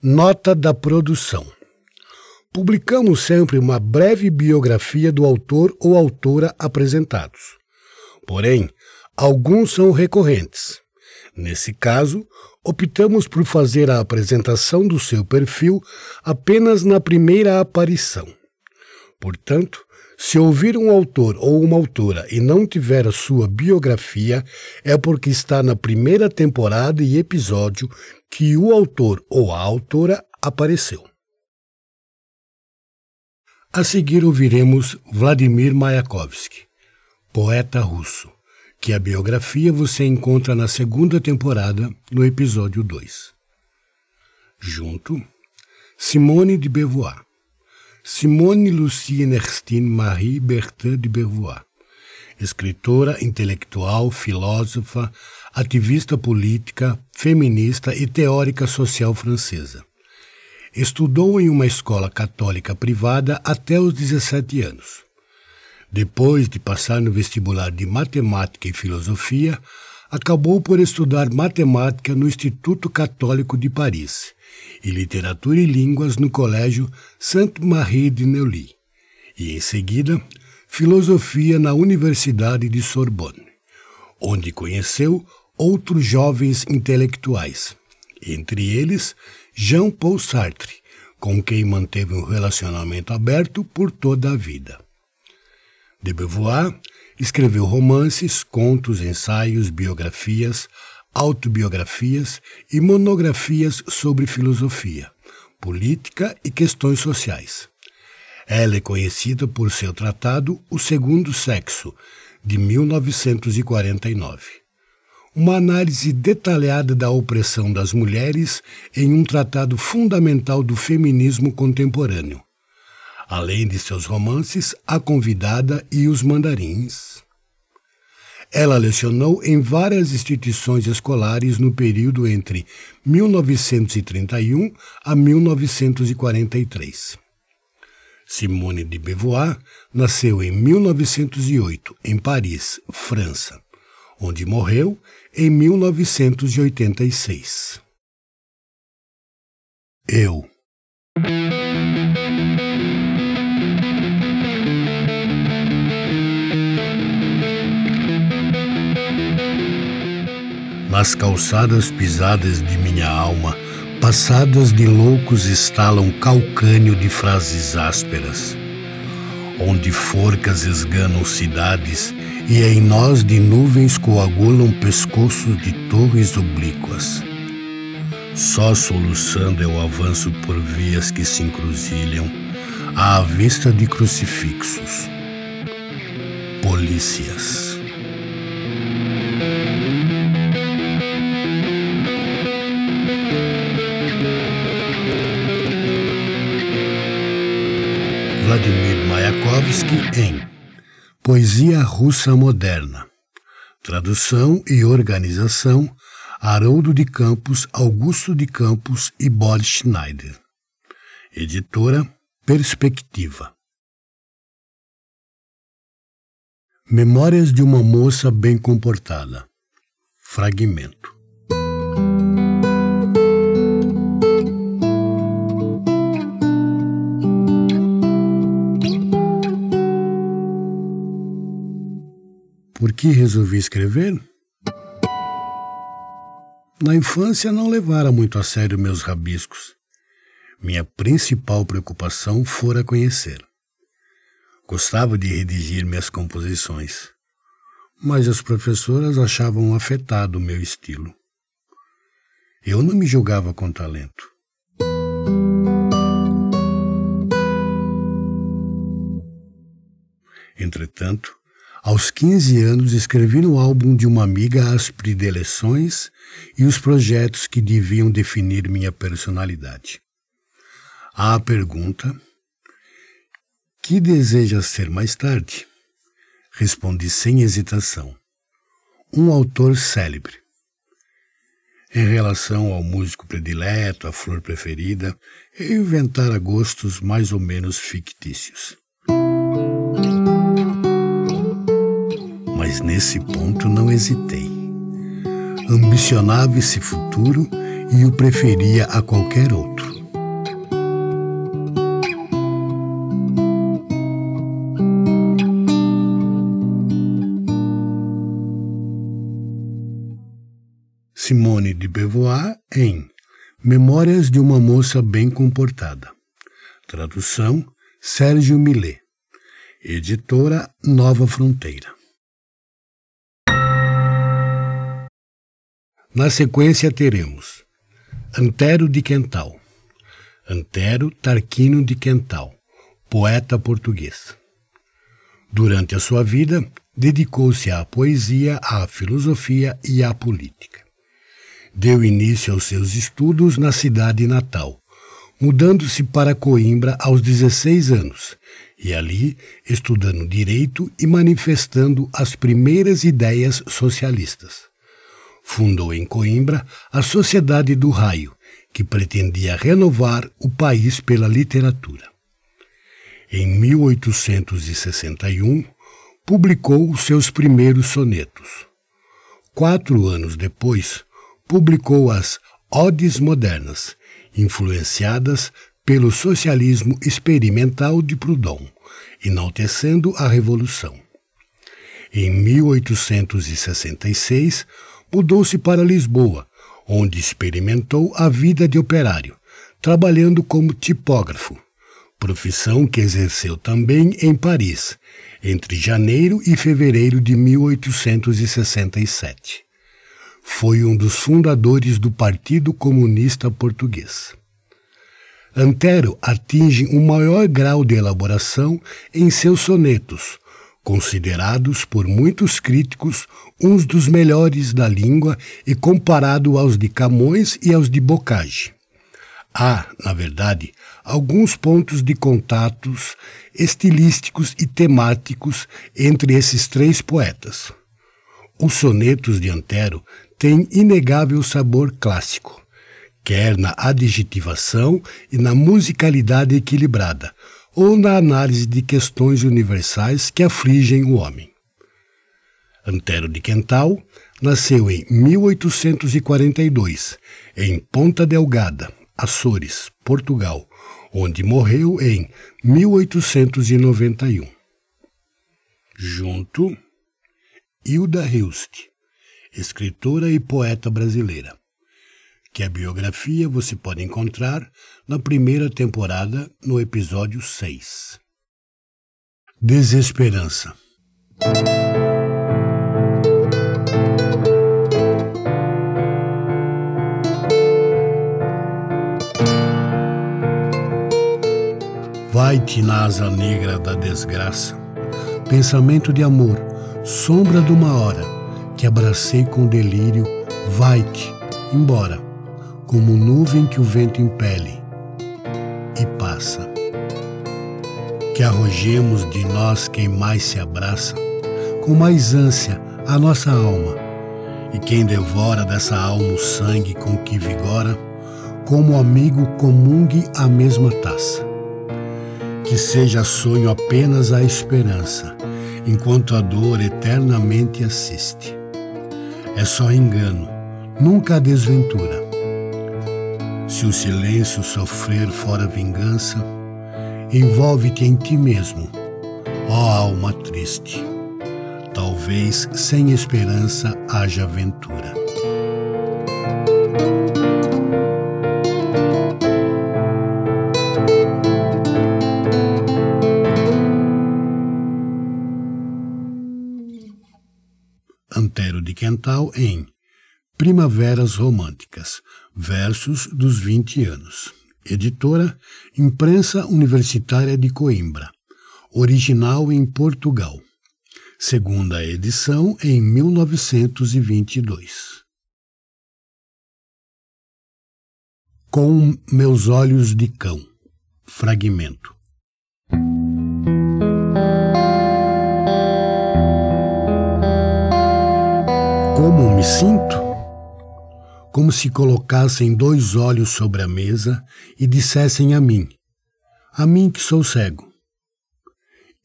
Nota da produção. Publicamos sempre uma breve biografia do autor ou autora apresentados. Porém, alguns são recorrentes. Nesse caso, optamos por fazer a apresentação do seu perfil apenas na primeira aparição. Portanto, se ouvir um autor ou uma autora e não tiver a sua biografia, é porque está na primeira temporada e episódio que o autor ou a autora apareceu. A seguir ouviremos Vladimir Mayakovsky, poeta russo, que a biografia você encontra na segunda temporada, no episódio 2. Junto, Simone de Beauvoir. Simone Lucie Ernestine Marie Bertin de Beauvoir, escritora, intelectual, filósofa, ativista política, feminista e teórica social francesa. Estudou em uma escola católica privada até os 17 anos. Depois de passar no vestibular de matemática e filosofia, acabou por estudar matemática no Instituto Católico de Paris e literatura e línguas no Colégio Sainte-Marie de Neuilly, e em seguida filosofia na Universidade de Sorbonne, onde conheceu outros jovens intelectuais, entre eles Jean-Paul Sartre, com quem manteve um relacionamento aberto por toda a vida. De Beauvoir escreveu romances, contos, ensaios, biografias, autobiografias e monografias sobre filosofia, política e questões sociais. Ela é conhecida por seu tratado O Segundo Sexo, de 1949. Uma análise detalhada da opressão das mulheres em um tratado fundamental do feminismo contemporâneo. Além de seus romances A Convidada e Os Mandarins. Ela lecionou em várias instituições escolares no período entre 1931 a 1943. Simone de Beauvoir nasceu em 1908 em Paris, França, onde morreu em 1986. Eu Nas calçadas pisadas de minha alma, passadas de loucos estalam calcânio de frases ásperas, onde forcas esganam cidades e em nós de nuvens coagulam pescoços de torres oblíquas. Só soluçando eu avanço por vias que se encruzilham à vista de crucifixos. Polícias. Mayakovsky em Poesia Russa Moderna. Tradução e organização Haroldo de Campos, Augusto de Campos e Boris Schneider. Editora Perspectiva. Memórias de uma moça bem comportada. Fragmento. Por que resolvi escrever? Na infância não levara muito a sério meus rabiscos. Minha principal preocupação fora conhecer. Gostava de redigir minhas composições, mas as professoras achavam afetado o meu estilo. Eu não me julgava com talento. Entretanto, aos 15 anos, escrevi no álbum de uma amiga as predileções e os projetos que deviam definir minha personalidade. À pergunta: Que desejas ser mais tarde? Respondi sem hesitação: Um autor célebre. Em relação ao músico predileto, a flor preferida, eu inventara gostos mais ou menos fictícios. Mas nesse ponto não hesitei. Ambicionava esse futuro e o preferia a qualquer outro. Simone de Beauvoir em Memórias de uma Moça Bem Comportada. Tradução Sérgio Millet. Editora Nova Fronteira. Na sequência teremos Antero de Quental, Antero Tarquino de Quental, poeta português. Durante a sua vida, dedicou-se à poesia, à filosofia e à política. Deu início aos seus estudos na cidade natal, mudando-se para Coimbra aos 16 anos, e ali estudando direito e manifestando as primeiras ideias socialistas fundou em Coimbra a Sociedade do Raio, que pretendia renovar o país pela literatura. Em 1861, publicou os seus primeiros sonetos. Quatro anos depois, publicou as Odes Modernas, influenciadas pelo socialismo experimental de Proudhon, enaltecendo a Revolução. Em 1866, mudou-se para Lisboa, onde experimentou a vida de operário, trabalhando como tipógrafo, profissão que exerceu também em Paris, entre janeiro e fevereiro de 1867. Foi um dos fundadores do Partido Comunista Português. Antero atinge um maior grau de elaboração em seus sonetos, considerados por muitos críticos uns dos melhores da língua e comparado aos de Camões e aos de Bocage. Há, na verdade, alguns pontos de contatos estilísticos e temáticos entre esses três poetas. Os sonetos de Antero têm inegável sabor clássico, quer na adjetivação e na musicalidade equilibrada, ou na análise de questões universais que afligem o homem. Antero de Quental nasceu em 1842, em Ponta Delgada, Açores, Portugal, onde morreu em 1891. Junto, Hilda Hilst, escritora e poeta brasileira que a biografia você pode encontrar na primeira temporada, no episódio 6. Desesperança. Vai-te na asa negra da desgraça, pensamento de amor, sombra de uma hora, que abracei com delírio, vai-te, embora como nuvem que o vento impele e passa. Que arrojemos de nós quem mais se abraça, com mais ânsia a nossa alma, e quem devora dessa alma o sangue com que vigora, como amigo comungue a mesma taça. Que seja sonho apenas a esperança, enquanto a dor eternamente assiste. É só engano, nunca a desventura se o silêncio sofrer fora vingança, envolve-te em ti mesmo, ó alma triste. Talvez vez sem esperança haja ventura. Antero de Quental em Primaveras Românticas, Versos dos 20 anos. Editora Imprensa Universitária de Coimbra. Original em Portugal. Segunda edição em 1922. Com meus olhos de cão. Fragmento. Como me sinto? Como se colocassem dois olhos sobre a mesa e dissessem a mim, a mim que sou cego.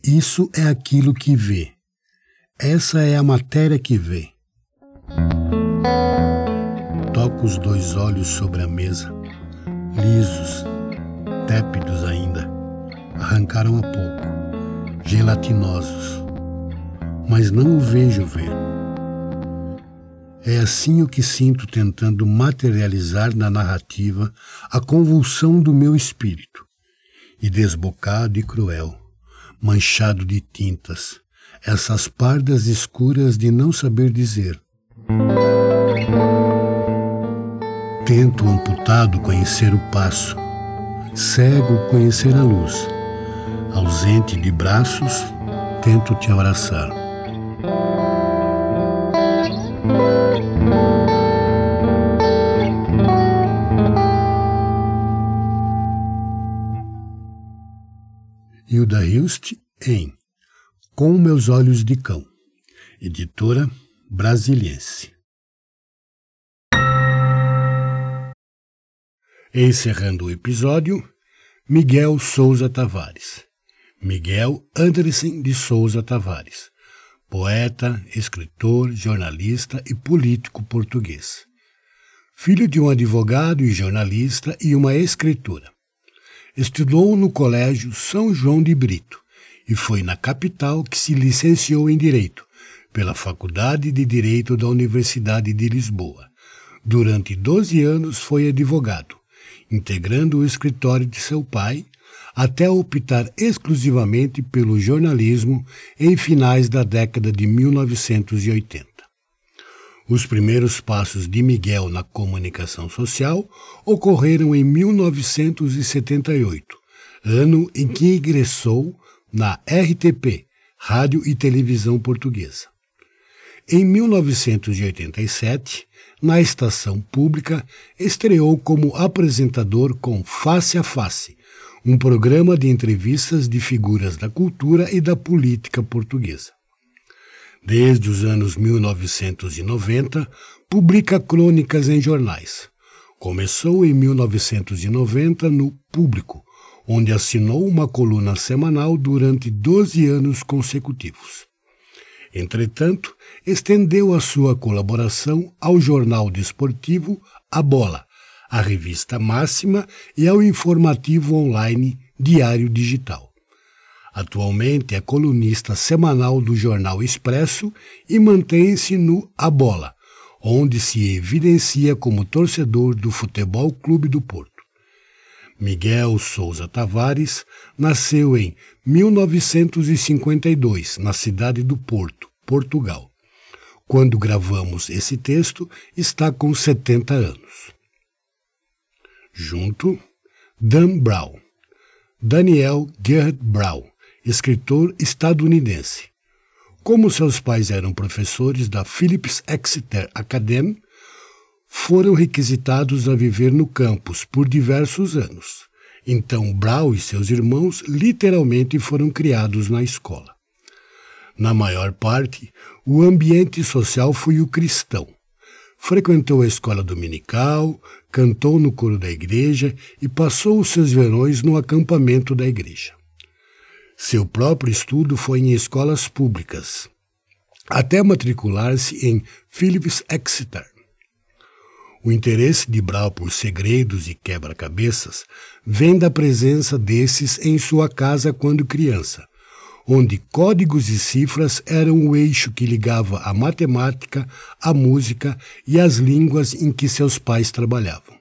Isso é aquilo que vê. Essa é a matéria que vê. Toco os dois olhos sobre a mesa, lisos, tépidos ainda, arrancaram há pouco, gelatinosos, mas não o vejo ver. É assim o que sinto tentando materializar na narrativa a convulsão do meu espírito. E desbocado e cruel, manchado de tintas, essas pardas escuras de não saber dizer. Tento amputado conhecer o passo, cego conhecer a luz, ausente de braços, tento te abraçar. Hilda Hilst em Com Meus Olhos de Cão, editora brasiliense. Encerrando o episódio, Miguel Souza Tavares. Miguel Anderson de Souza Tavares, poeta, escritor, jornalista e político português. Filho de um advogado e jornalista e uma escritora. Estudou no Colégio São João de Brito e foi na capital que se licenciou em Direito, pela Faculdade de Direito da Universidade de Lisboa. Durante 12 anos foi advogado, integrando o escritório de seu pai, até optar exclusivamente pelo jornalismo em finais da década de 1980. Os primeiros passos de Miguel na comunicação social ocorreram em 1978, ano em que ingressou na RTP, Rádio e Televisão Portuguesa. Em 1987, na estação pública, estreou como apresentador com Face a Face, um programa de entrevistas de figuras da cultura e da política portuguesa. Desde os anos 1990, publica crônicas em jornais. Começou em 1990 no Público, onde assinou uma coluna semanal durante 12 anos consecutivos. Entretanto, estendeu a sua colaboração ao jornal desportivo A Bola, à revista Máxima e ao informativo online Diário Digital. Atualmente é colunista semanal do jornal Expresso e mantém-se no A Bola, onde se evidencia como torcedor do Futebol Clube do Porto. Miguel Souza Tavares nasceu em 1952, na cidade do Porto, Portugal. Quando gravamos esse texto, está com 70 anos. Junto, Dan Brown. Daniel Gerhard Brown escritor estadunidense. Como seus pais eram professores da Phillips Exeter Academy, foram requisitados a viver no campus por diversos anos. Então Brown e seus irmãos literalmente foram criados na escola. Na maior parte, o ambiente social foi o cristão. Frequentou a escola dominical, cantou no coro da igreja e passou os seus verões no acampamento da igreja. Seu próprio estudo foi em escolas públicas, até matricular-se em Phillips Exeter. O interesse de Brau por segredos e quebra-cabeças vem da presença desses em sua casa quando criança, onde códigos e cifras eram o eixo que ligava a matemática, a música e as línguas em que seus pais trabalhavam.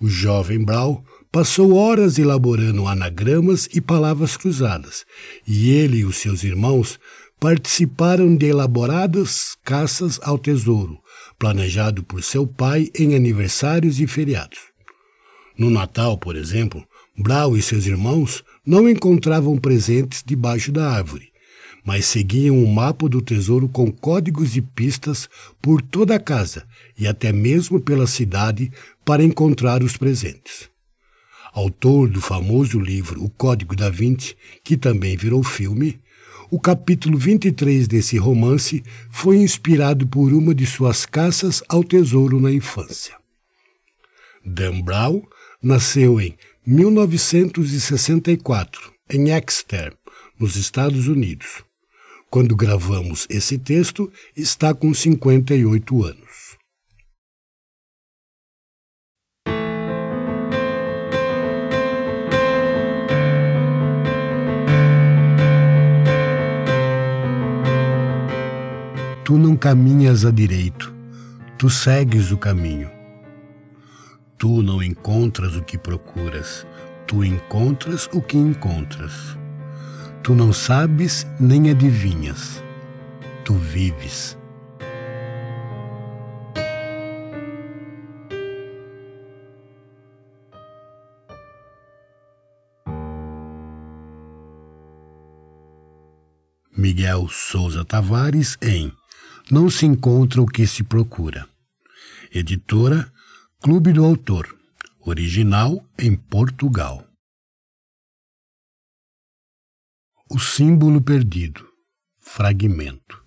O jovem Brau passou horas elaborando anagramas e palavras cruzadas, e ele e os seus irmãos participaram de elaboradas caças ao tesouro, planejado por seu pai em aniversários e feriados. No Natal, por exemplo, Brau e seus irmãos não encontravam presentes debaixo da árvore, mas seguiam o mapa do tesouro com códigos e pistas por toda a casa e até mesmo pela cidade para encontrar os presentes. Autor do famoso livro O Código da Vinci, que também virou filme, o capítulo 23 desse romance foi inspirado por uma de suas caças ao tesouro na infância. Dan Brown nasceu em 1964, em Exeter, nos Estados Unidos. Quando gravamos esse texto, está com 58 anos. Tu não caminhas a direito, tu segues o caminho. Tu não encontras o que procuras, tu encontras o que encontras. Tu não sabes nem adivinhas, tu vives. Miguel Souza Tavares em não se encontra o que se procura. Editora Clube do Autor. Original em Portugal. O símbolo perdido. Fragmento.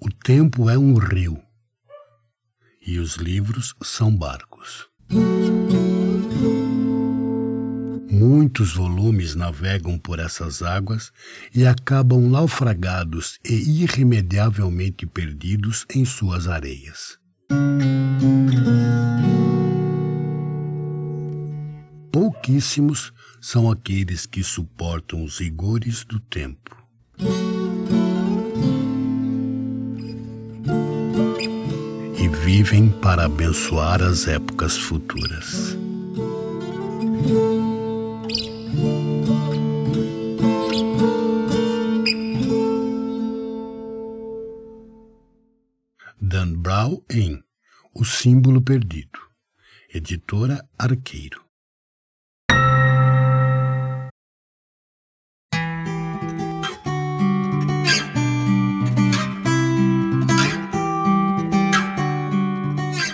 O tempo é um rio e os livros são barcos. Muitos volumes navegam por essas águas e acabam naufragados e irremediavelmente perdidos em suas areias. Pouquíssimos são aqueles que suportam os rigores do tempo. E vivem para abençoar as épocas futuras. Símbolo Perdido, editora Arqueiro.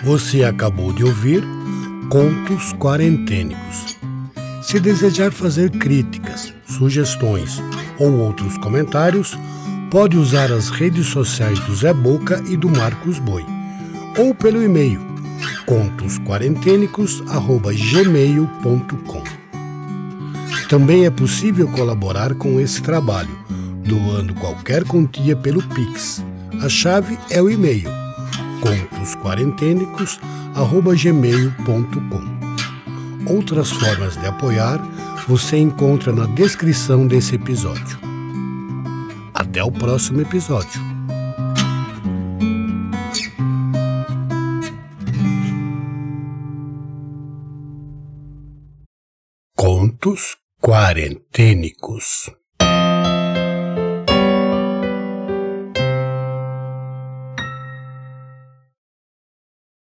Você acabou de ouvir Contos Quarentênicos. Se desejar fazer críticas, sugestões ou outros comentários, pode usar as redes sociais do Zé Boca e do Marcos Boi, ou pelo e-mail contosquarentenicos@gmail.com. Também é possível colaborar com esse trabalho, doando qualquer quantia pelo Pix. A chave é o e-mail contosquarentenicos@gmail.com. Outras formas de apoiar você encontra na descrição desse episódio. Até o próximo episódio. Contos Quarentênicos